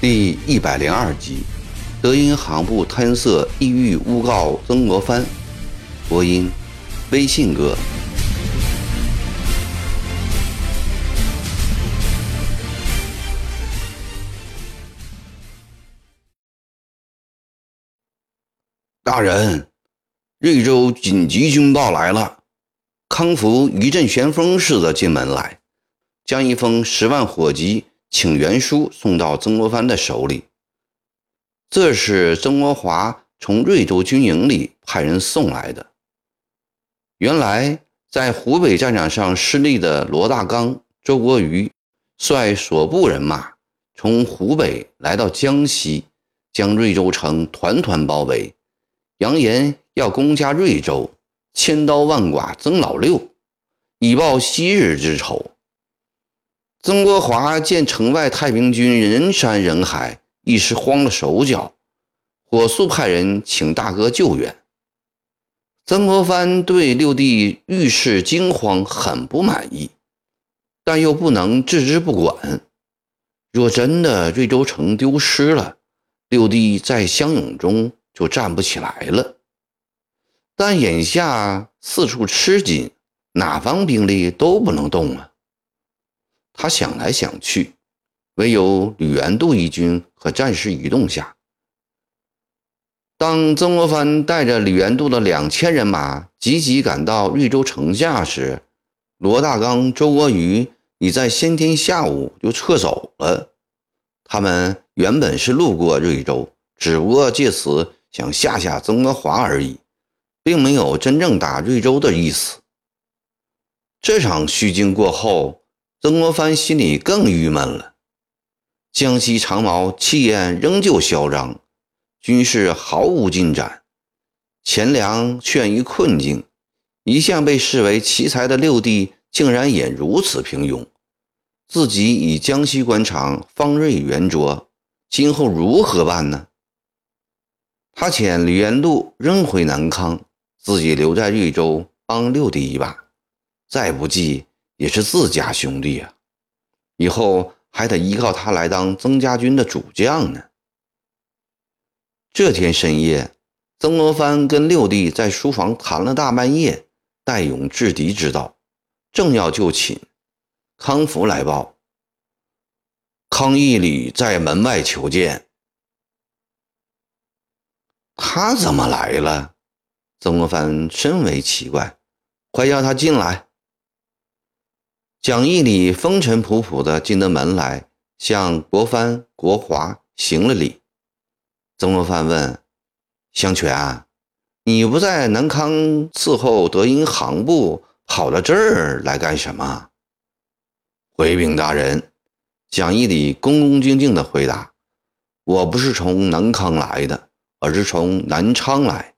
第一百零二集，德银行部贪色意欲诬告曾国藩。播音：微信哥。大人，瑞州紧急军报来了！康福一阵旋风似的进门来，将一封十万火急。请援书送到曾国藩的手里。这是曾国华从瑞州军营里派人送来的。原来在湖北战场上失利的罗大刚、周国瑜，率所部人马从湖北来到江西，将瑞州城团团包围，扬言要攻下瑞州，千刀万剐曾老六，以报昔日之仇。曾国华见城外太平军人山人海，一时慌了手脚，火速派人请大哥救援。曾国藩对六弟遇事惊慌很不满意，但又不能置之不管。若真的瑞州城丢失了，六弟在湘勇中就站不起来了。但眼下四处吃紧，哪方兵力都不能动啊。他想来想去，唯有吕元度一军可暂时移动下。当曾国藩带着吕元度的两千人马急急赶到瑞州城下时，罗大刚、周国瑜已在先天下午就撤走了。他们原本是路过瑞州，只不过借此想吓吓曾国华而已，并没有真正打瑞州的意思。这场虚惊过后。曾国藩心里更郁闷了。江西长毛气焰仍旧嚣张，军事毫无进展，钱粮陷于困境。一向被视为奇才的六弟，竟然也如此平庸。自己以江西官场方锐圆桌，今后如何办呢？他遣吕元度扔回南康，自己留在瑞州帮六弟一把。再不济。也是自家兄弟啊，以后还得依靠他来当曾家军的主将呢。这天深夜，曾国藩跟六弟在书房谈了大半夜，待勇制敌之道，正要就寝，康福来报：康义礼在门外求见。他怎么来了？曾国藩深为奇怪，快叫他进来。蒋义礼风尘仆仆的进得门来，向国藩、国华行了礼。曾国藩问：“相权，你不在南康伺候德音行部，跑到这儿来干什么？”回禀大人，蒋义礼恭恭敬敬的回答：“我不是从南康来的，而是从南昌来。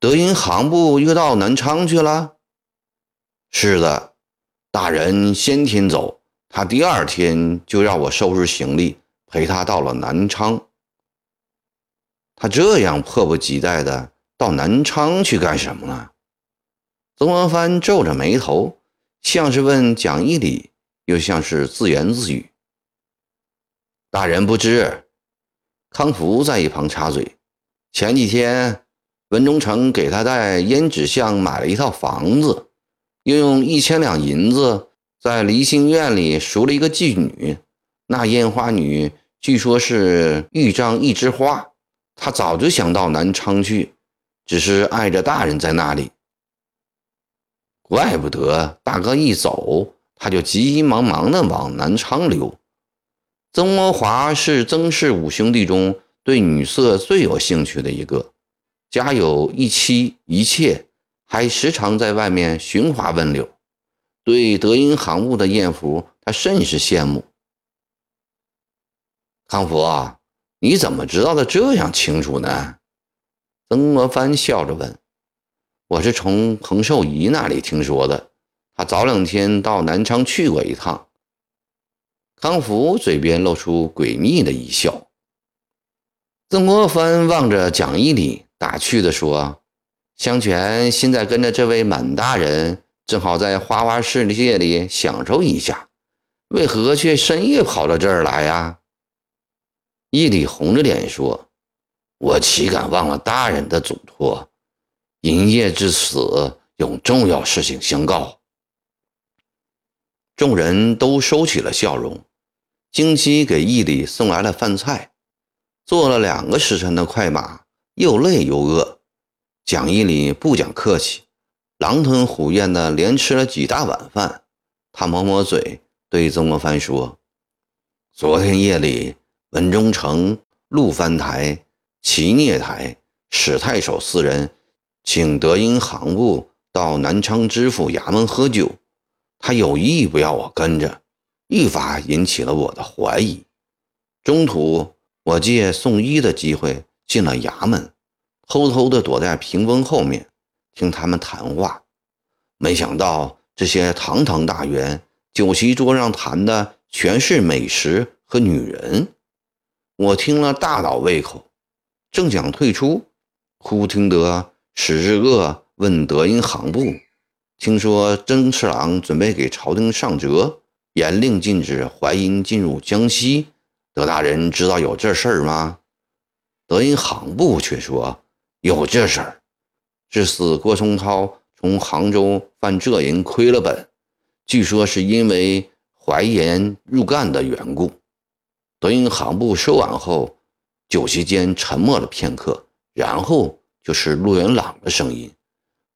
德银行部又到南昌去了。”是的，大人先天走，他第二天就让我收拾行李，陪他到了南昌。他这样迫不及待的到南昌去干什么呢？曾国藩皱着眉头，像是问蒋义礼，又像是自言自语。大人不知，康福在一旁插嘴：前几天文忠诚给他在胭脂巷买了一套房子。又用一千两银子在离心院里赎了一个妓女，那烟花女据说是豫章一枝花。他早就想到南昌去，只是碍着大人在那里。怪不得大哥一走，他就急急忙忙的往南昌溜。曾国华是曾氏五兄弟中对女色最有兴趣的一个，家有一妻一妾。还时常在外面寻花问柳，对德音行部的艳福，他甚是羡慕。康福啊，你怎么知道的这样清楚呢？曾国藩笑着问：“我是从彭寿仪那里听说的，他早两天到南昌去过一趟。”康福嘴边露出诡秘的一笑。曾国藩望着蒋义礼，打趣地说：“香泉现在跟着这位满大人，正好在花花世界里享受一下，为何却深夜跑到这儿来呀？”义礼红着脸说：“我岂敢忘了大人的嘱托？营业至此，有重要事情相告。”众人都收起了笑容。京西给义礼送来了饭菜，坐了两个时辰的快马，又累又饿。蒋义礼不讲客气，狼吞虎咽的连吃了几大碗饭。他抹抹嘴，对曾国藩说：“昨天夜里，文忠城、陆藩台、齐聂台、史太守四人，请德音行部到南昌知府衙门喝酒，他有意不要我跟着。”愈发引起了我的怀疑。中途，我借送医的机会进了衙门，偷偷地躲在屏风后面听他们谈话。没想到，这些堂堂大员酒席桌上谈的全是美食和女人。我听了大倒胃口，正想退出，忽听得史志鄂问德音行部：“听说曾侍郎准备给朝廷上折？”严令禁止淮阴进入江西，德大人知道有这事儿吗？德银行部却说有这事儿。至此，郭松涛从杭州犯浙银亏了本，据说是因为淮盐入干的缘故。德银行部说完后，酒席间沉默了片刻，然后就是陆元朗的声音：“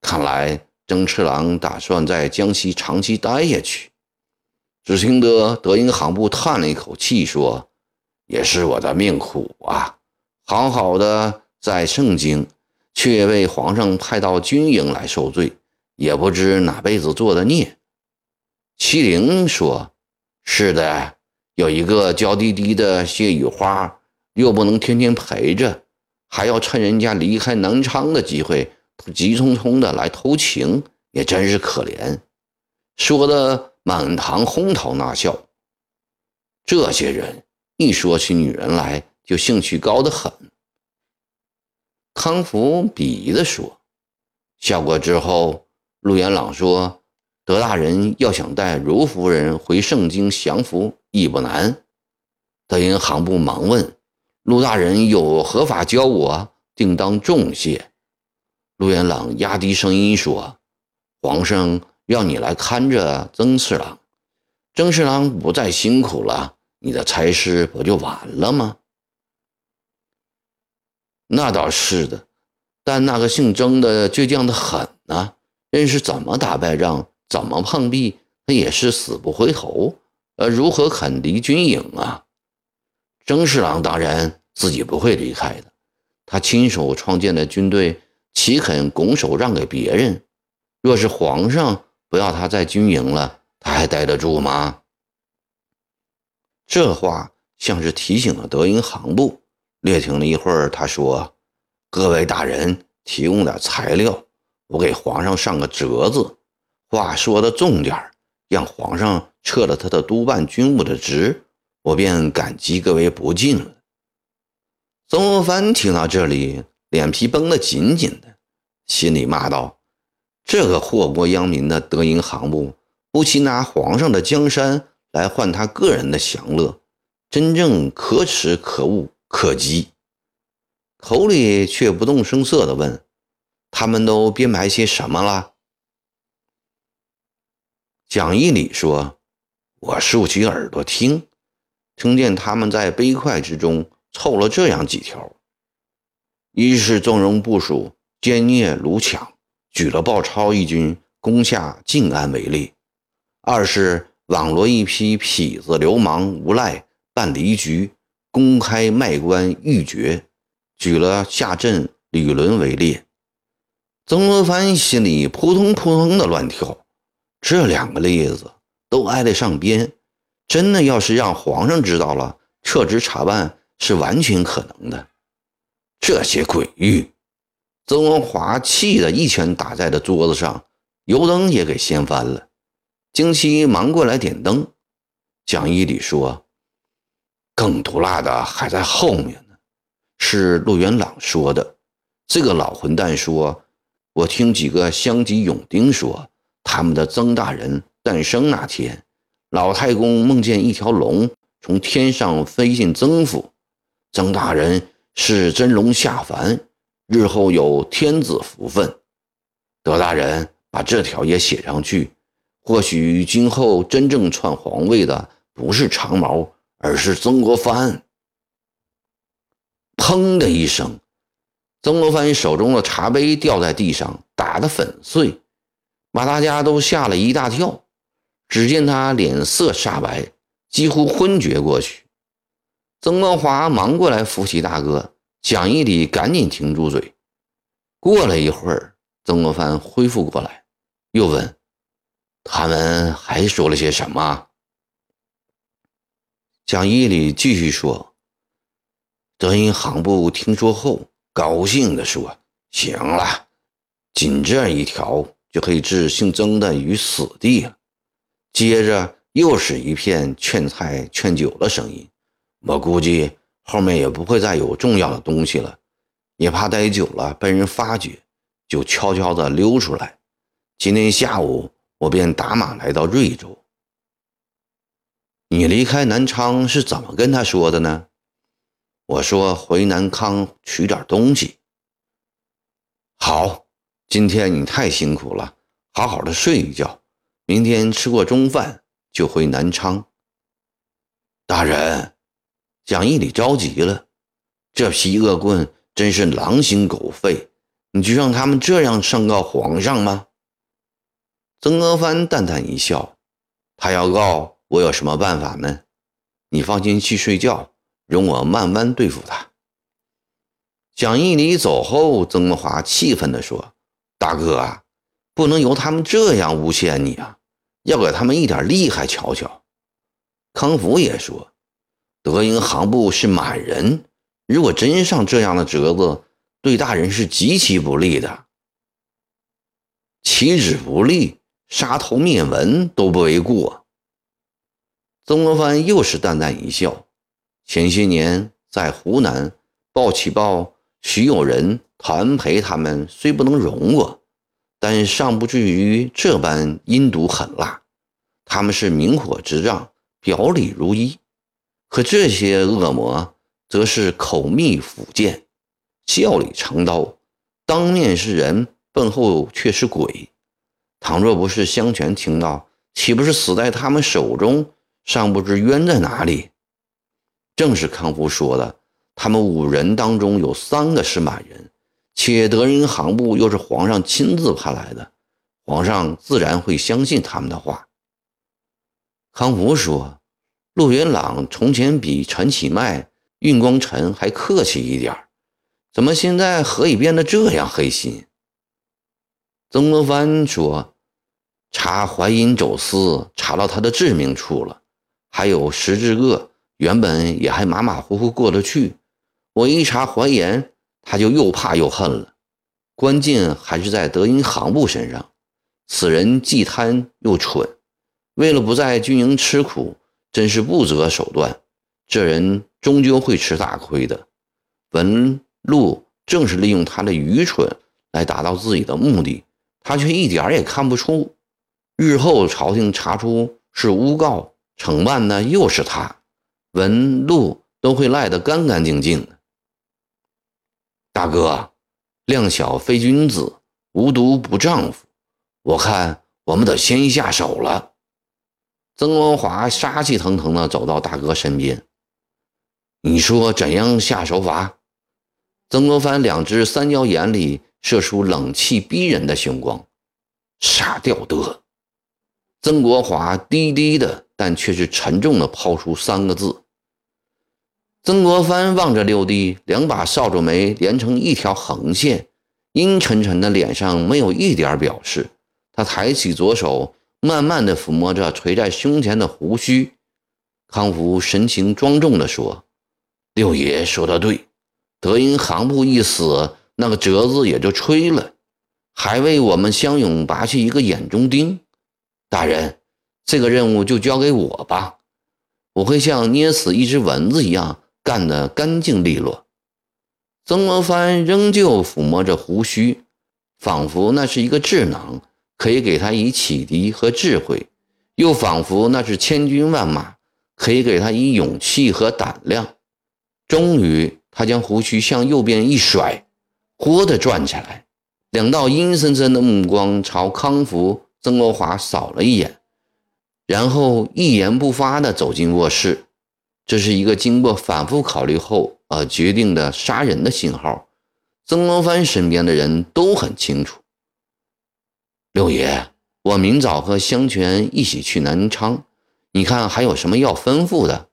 看来曾次郎打算在江西长期待下去。”只听得德英行部叹了一口气，说：“也是我的命苦啊！好好的在盛京，却被皇上派到军营来受罪，也不知哪辈子做的孽。”麒麟说：“是的，有一个娇滴滴的谢雨花，又不能天天陪着，还要趁人家离开南昌的机会，急匆匆的来偷情，也真是可怜。”说的。满堂哄堂大笑。这些人一说起女人来，就兴趣高得很。康福鄙夷地说：“笑过之后，陆元朗说，德大人要想带如夫人回盛京降服，亦不难。”德银行部忙问：“陆大人有何法教我？定当重谢。”陆元朗压低声音说：“皇上。”让你来看着曾侍郎，曾侍郎不再辛苦了，你的差事不就完了吗？那倒是的，但那个姓曾的倔强的很呢，任是怎么打败仗，怎么碰壁，他也是死不回头。呃，如何肯离军营啊？曾侍郎当然自己不会离开的，他亲手创建的军队，岂肯拱手让给别人？若是皇上。不要他在军营了，他还待得住吗？这话像是提醒了德音行部。略停了一会儿，他说：“各位大人提供点材料，我给皇上上个折子。话说的重点让皇上撤了他的督办军务的职，我便感激各位不尽了。”曾国藩听到这里，脸皮绷得紧紧的，心里骂道。这个祸国殃民的德银行部，不惜拿皇上的江山来换他个人的享乐，真正可耻、可恶、可击。口里却不动声色地问：“他们都编排些什么了？”蒋义礼说：“我竖起耳朵听，听见他们在杯筷之中凑了这样几条：一是纵容部署奸孽掳抢。”举了鲍超一军攻下静安为例；二是网罗一批痞子流氓无赖办离局，公开卖官鬻爵，举了下镇吕伦为例。曾国藩心里扑通扑通的乱跳，这两个例子都挨得上边，真的要是让皇上知道了，撤职查办是完全可能的。这些鬼域！曾文华气得一拳打在了桌子上，油灯也给掀翻了。京西忙过来点灯。蒋义礼说：“更毒辣的还在后面呢。是陆元朗说的。这个老混蛋说：“我听几个乡级勇丁说，他们的曾大人诞生那天，老太公梦见一条龙从天上飞进曾府，曾大人是真龙下凡，日后有天子福分。德大人把这条也写上去，或许今后真正篡皇位的不是长毛，而是曾国藩。”砰的一声。曾国藩手中的茶杯掉在地上，打得粉碎，把大家都吓了一大跳。只见他脸色煞白，几乎昏厥过去。曾国华忙过来扶起大哥，蒋义礼赶紧停住嘴。过了一会儿，曾国藩恢复过来，又问：“他们还说了些什么？”蒋义礼继续说：“德音行部听说后。”高兴地说：“行了，仅这一条就可以置姓曾的于死地了。”接着又是一片劝菜劝酒的声音。我估计后面也不会再有重要的东西了，也怕待久了被人发觉，就悄悄地溜出来。今天下午我便打马来到瑞州。你离开南昌是怎么跟他说的呢？我说回南康取点东西。好，今天你太辛苦了，好好的睡一觉，明天吃过中饭就回南昌。大人，蒋义礼着急了，这批恶棍真是狼心狗肺，你就让他们这样上告皇上吗？曾国藩淡淡一笑，他要告我有什么办法呢？你放心去睡觉。容我慢慢对付他。蒋义礼走后，曾国华气愤地说：“大哥啊，不能由他们这样诬陷你啊，要给他们一点厉害瞧瞧。”康福也说：“德英行部是满人，如果真上这样的折子，对大人是极其不利的。岂止不利，杀头灭门都不为过。”曾国藩又是淡淡一笑。前些年在湖南，报起报徐有人、谭培他们虽不能容我，但尚不至于这般阴毒狠辣。他们是明火执仗，表里如一；可这些恶魔则是口蜜腹剑，笑里藏刀，当面是人，背后却是鬼。倘若不是香泉听到，岂不是死在他们手中，尚不知冤在哪里？正是康福说的，他们五人当中有三个是满人，且德仁行部又是皇上亲自派来的，皇上自然会相信他们的话。康福说：“陆云朗从前比陈启迈、运光臣还客气一点怎么现在何以变得这样黑心？”曾国藩说：“查淮阴走私，查到他的致命处了，还有石志恶。”原本也还马马虎虎过得去，我一查淮盐，他就又怕又恨了。关键还是在德银行部身上，此人既贪又蠢，为了不在军营吃苦，真是不择手段。这人终究会吃大亏的。文禄正是利用他的愚蠢来达到自己的目的，他却一点也看不出。日后朝廷查出是诬告，惩办的又是他。文禄都会赖得干干净净。大哥，量小非君子，无毒不丈夫。我看我们得先下手了。曾国华杀气腾腾地走到大哥身边，你说怎样下手法？曾国藩两只三角眼里射出冷气逼人的凶光，傻吊得。曾国华低低的，但却是沉重的抛出三个字。曾国藩望着六弟，两把扫帚眉连成一条横线，阴沉沉的脸上没有一点表示。他抬起左手，慢慢的抚摸着垂在胸前的胡须。康福神情庄重地说：“六爷说的对，德音行部一死，那个折子也就吹了，还为我们湘勇拔去一个眼中钉。大人，这个任务就交给我吧，我会像捏死一只蚊子一样。”干得干净利落。曾国藩仍旧抚摸着胡须，仿佛那是一个智囊，可以给他以启迪和智慧；又仿佛那是千军万马，可以给他以勇气和胆量。终于，他将胡须向右边一甩，豁地转起来，两道阴森森的目光朝康福、曾国华扫了一眼，然后一言不发地走进卧室。这是一个经过反复考虑后而决定的杀人的信号。曾国藩身边的人都很清楚。六爷，我明早和香泉一起去南昌，你看还有什么要吩咐的？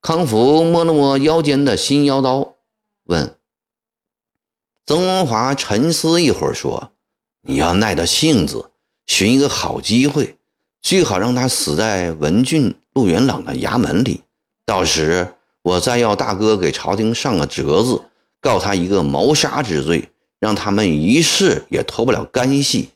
康福摸了摸腰间的新腰刀，问。曾文华沉思一会儿，说：“你要耐着性子，寻一个好机会，最好让他死在文俊、陆元朗的衙门里。到时我再要大哥给朝廷上个折子，告他一个谋杀之罪，让他们一世也脱不了干系。”